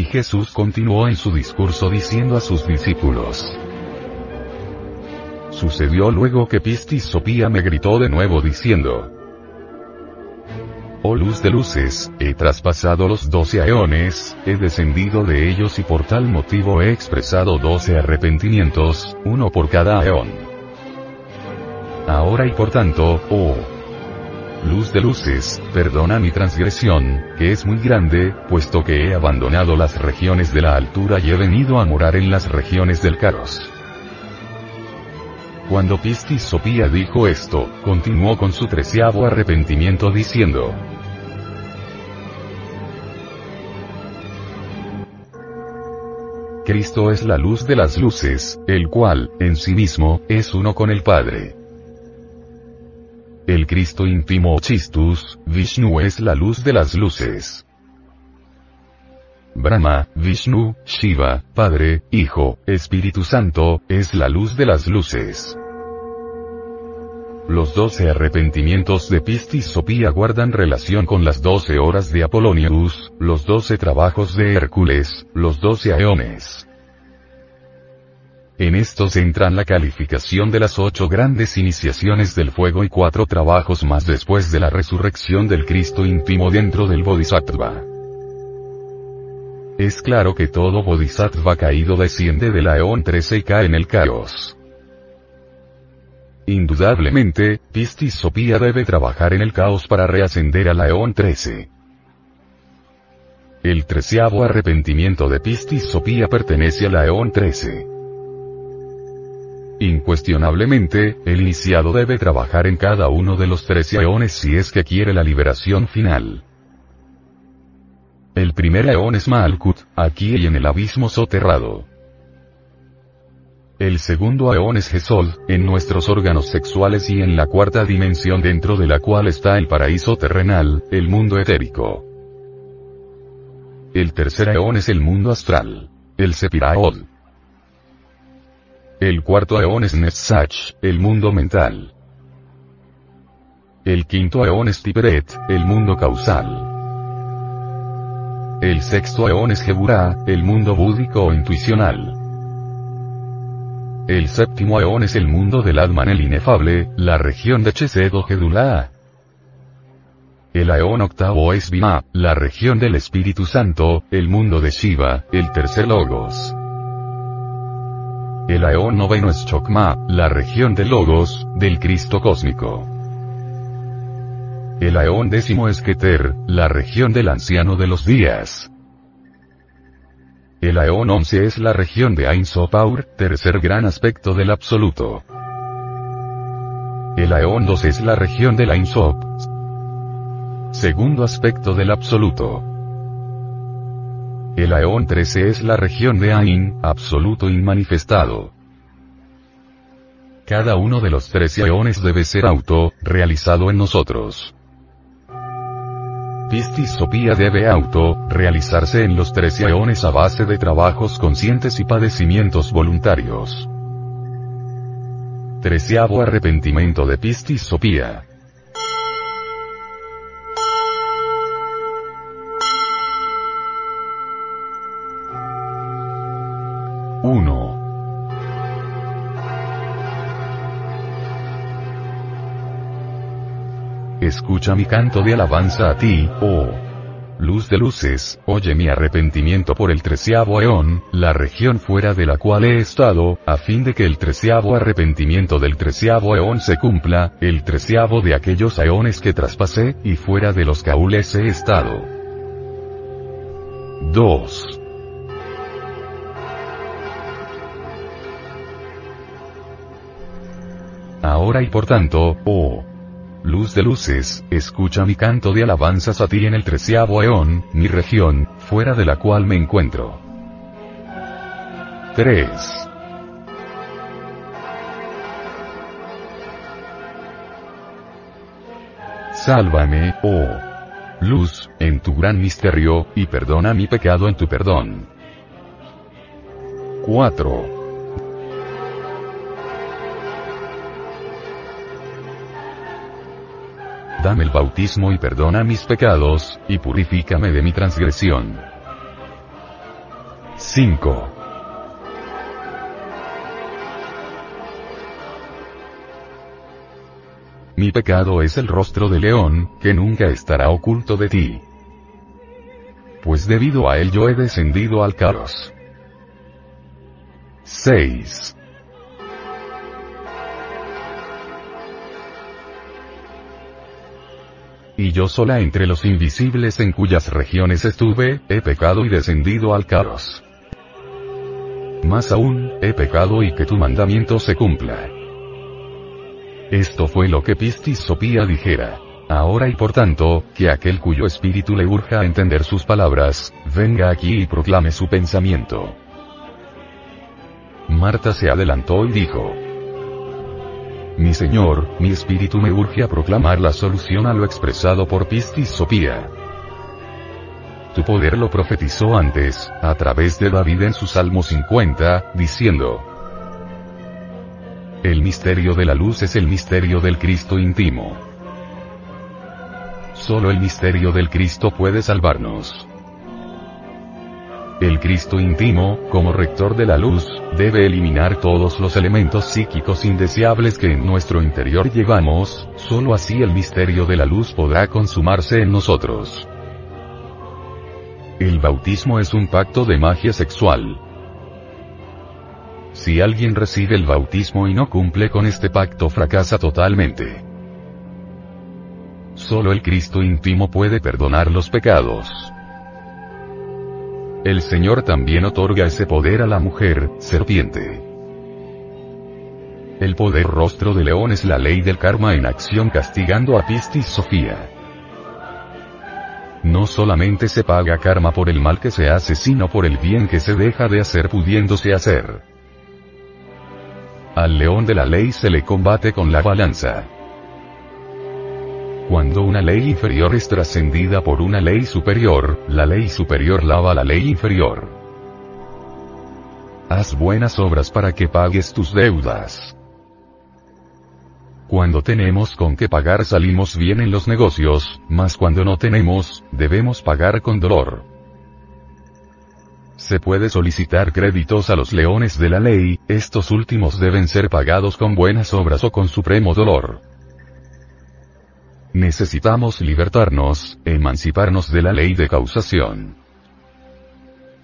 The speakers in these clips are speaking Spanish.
Y Jesús continuó en su discurso diciendo a sus discípulos, Sucedió luego que Pistis Sopía me gritó de nuevo diciendo, Oh luz de luces, he traspasado los doce aeones, he descendido de ellos y por tal motivo he expresado doce arrepentimientos, uno por cada aeón. Ahora y por tanto, oh luz de luces, perdona mi transgresión, que es muy grande, puesto que he abandonado las regiones de la altura y he venido a morar en las regiones del caros. Cuando Pistis Sopía dijo esto, continuó con su treceavo arrepentimiento diciendo, Cristo es la luz de las luces, el cual, en sí mismo, es uno con el Padre. El Cristo íntimo Chistus, Vishnu es la luz de las luces. Brahma, Vishnu, Shiva, Padre, Hijo, Espíritu Santo, es la luz de las luces. Los doce arrepentimientos de Pistis Sopía guardan relación con las doce horas de Apolonius, los doce trabajos de Hércules, los doce aeones. En estos entran la calificación de las ocho grandes iniciaciones del fuego y cuatro trabajos más después de la resurrección del Cristo íntimo dentro del Bodhisattva. Es claro que todo Bodhisattva caído desciende del Aeón 13 y cae en el caos. Indudablemente, Pistis Sopía debe trabajar en el caos para reascender al Aeón 13. El treceavo arrepentimiento de Pistis Sopía pertenece al Aeón 13. Incuestionablemente, el iniciado debe trabajar en cada uno de los trece aeones si es que quiere la liberación final. El primer aeón es Malkut, aquí y en el abismo soterrado. El segundo aeón es Gesol, en nuestros órganos sexuales y en la cuarta dimensión dentro de la cual está el paraíso terrenal, el mundo etérico. El tercer aeón es el mundo astral. El Sepiraod. El cuarto aeón es Netzach, el mundo mental. El quinto aeón es Tiperet, el mundo causal. El sexto aeón es Geburah, el mundo búdico o intuicional. El séptimo aeón es el mundo del Atman el inefable, la región de Chesed o Gedulá. El aeón octavo es Bima, la región del Espíritu Santo, el mundo de Shiva, el tercer Logos. El aeón noveno es Chokma, la región de Logos, del Cristo cósmico. El aeón décimo es Keter, la región del anciano de los días. El aeón once es la región de Ein Sopaur, tercer gran aspecto del absoluto. El aeón 2 es la región del Ein Sop, segundo aspecto del absoluto. El Aeón 13 es la región de Ain, absoluto inmanifestado. Cada uno de los 13 aeones debe ser auto, realizado en nosotros. Pistis Sopía debe auto, realizarse en los 13 aeones a base de trabajos conscientes y padecimientos voluntarios. Treceavo arrepentimiento de Pistis 1. Escucha mi canto de alabanza a ti, oh luz de luces, oye mi arrepentimiento por el treceavo eón, la región fuera de la cual he estado, a fin de que el treceavo arrepentimiento del treceavo eón se cumpla, el treceavo de aquellos eones que traspasé, y fuera de los caules he estado. 2. Ahora y por tanto, oh luz de luces, escucha mi canto de alabanzas a ti en el treceavo eón, mi región, fuera de la cual me encuentro. 3. Sálvame, oh luz, en tu gran misterio, y perdona mi pecado en tu perdón. 4. Dame el bautismo y perdona mis pecados, y purifícame de mi transgresión. 5. Mi pecado es el rostro de león, que nunca estará oculto de ti. Pues debido a él yo he descendido al caos. 6. Y yo sola entre los invisibles en cuyas regiones estuve, he pecado y descendido al caos. Más aún, he pecado y que tu mandamiento se cumpla. Esto fue lo que Pistis Sopía dijera. Ahora y por tanto, que aquel cuyo espíritu le urja a entender sus palabras, venga aquí y proclame su pensamiento. Marta se adelantó y dijo, mi Señor, mi espíritu me urge a proclamar la solución a lo expresado por Pistis Sopía. Tu poder lo profetizó antes, a través de David en su Salmo 50, diciendo, El misterio de la luz es el misterio del Cristo íntimo. Solo el misterio del Cristo puede salvarnos. El Cristo íntimo, como rector de la luz, debe eliminar todos los elementos psíquicos indeseables que en nuestro interior llevamos, solo así el misterio de la luz podrá consumarse en nosotros. El bautismo es un pacto de magia sexual. Si alguien recibe el bautismo y no cumple con este pacto fracasa totalmente. Solo el Cristo íntimo puede perdonar los pecados. El Señor también otorga ese poder a la mujer, serpiente. El poder rostro de león es la ley del karma en acción castigando a Pistis Sofía. No solamente se paga karma por el mal que se hace sino por el bien que se deja de hacer pudiéndose hacer. Al león de la ley se le combate con la balanza. Cuando una ley inferior es trascendida por una ley superior, la ley superior lava la ley inferior. Haz buenas obras para que pagues tus deudas. Cuando tenemos con qué pagar salimos bien en los negocios, mas cuando no tenemos, debemos pagar con dolor. Se puede solicitar créditos a los leones de la ley, estos últimos deben ser pagados con buenas obras o con supremo dolor. Necesitamos libertarnos, emanciparnos de la ley de causación.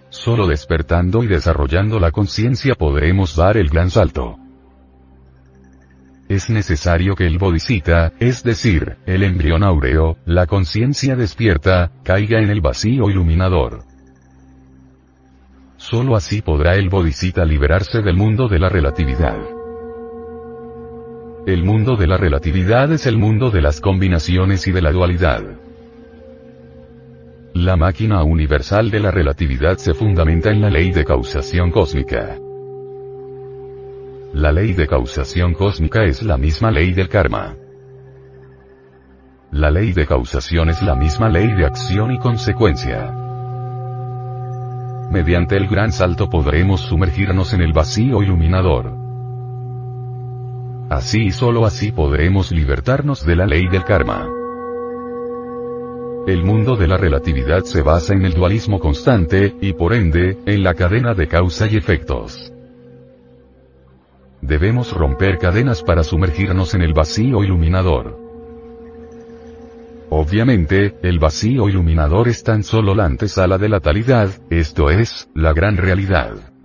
Solo despertando y desarrollando la conciencia podremos dar el gran salto. Es necesario que el bodhisattva, es decir, el embrión áureo, la conciencia despierta, caiga en el vacío iluminador. Solo así podrá el bodhisattva liberarse del mundo de la relatividad. El mundo de la relatividad es el mundo de las combinaciones y de la dualidad. La máquina universal de la relatividad se fundamenta en la ley de causación cósmica. La ley de causación cósmica es la misma ley del karma. La ley de causación es la misma ley de acción y consecuencia. Mediante el gran salto podremos sumergirnos en el vacío iluminador. Así y solo así podremos libertarnos de la ley del karma. El mundo de la relatividad se basa en el dualismo constante, y por ende, en la cadena de causa y efectos. Debemos romper cadenas para sumergirnos en el vacío iluminador. Obviamente, el vacío iluminador es tan solo la antesala de la talidad, esto es, la gran realidad.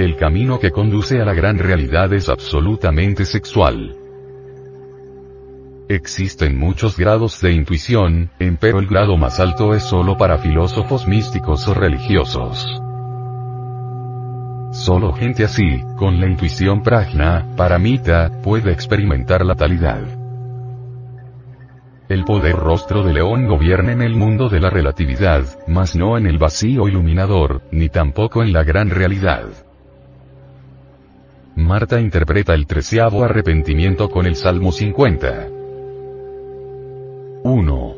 El camino que conduce a la gran realidad es absolutamente sexual. Existen muchos grados de intuición, pero el grado más alto es solo para filósofos místicos o religiosos. Solo gente así, con la intuición prajna, paramita, puede experimentar la talidad. El poder rostro de león gobierna en el mundo de la relatividad, mas no en el vacío iluminador, ni tampoco en la gran realidad. Marta interpreta el treceavo arrepentimiento con el Salmo 50. 1.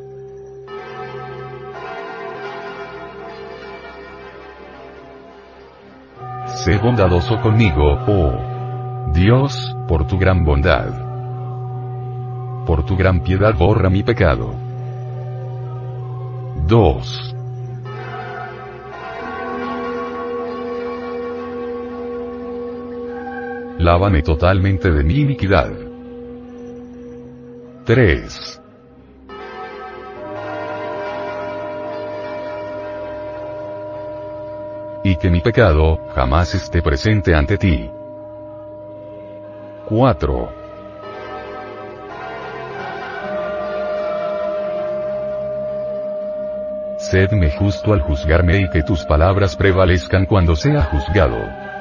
Sé bondadoso conmigo, oh Dios, por tu gran bondad. Por tu gran piedad borra mi pecado. 2. Lávame totalmente de mi iniquidad. 3. y que mi pecado, jamás esté presente ante ti. 4. Sedme justo al juzgarme y que tus palabras prevalezcan cuando sea juzgado.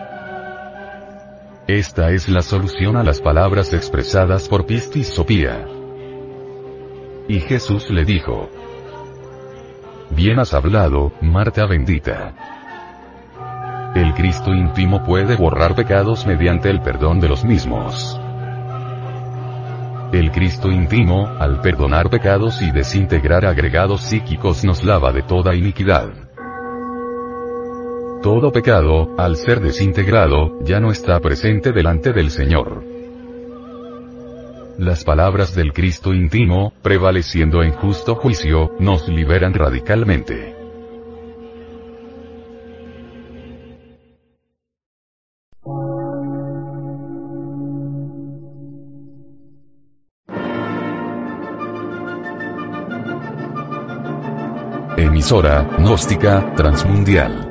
Esta es la solución a las palabras expresadas por Pistis Sopía. Y Jesús le dijo, Bien has hablado, Marta bendita. El Cristo íntimo puede borrar pecados mediante el perdón de los mismos. El Cristo íntimo, al perdonar pecados y desintegrar agregados psíquicos nos lava de toda iniquidad. Todo pecado, al ser desintegrado, ya no está presente delante del Señor. Las palabras del Cristo íntimo, prevaleciendo en justo juicio, nos liberan radicalmente. Emisora, gnóstica, transmundial.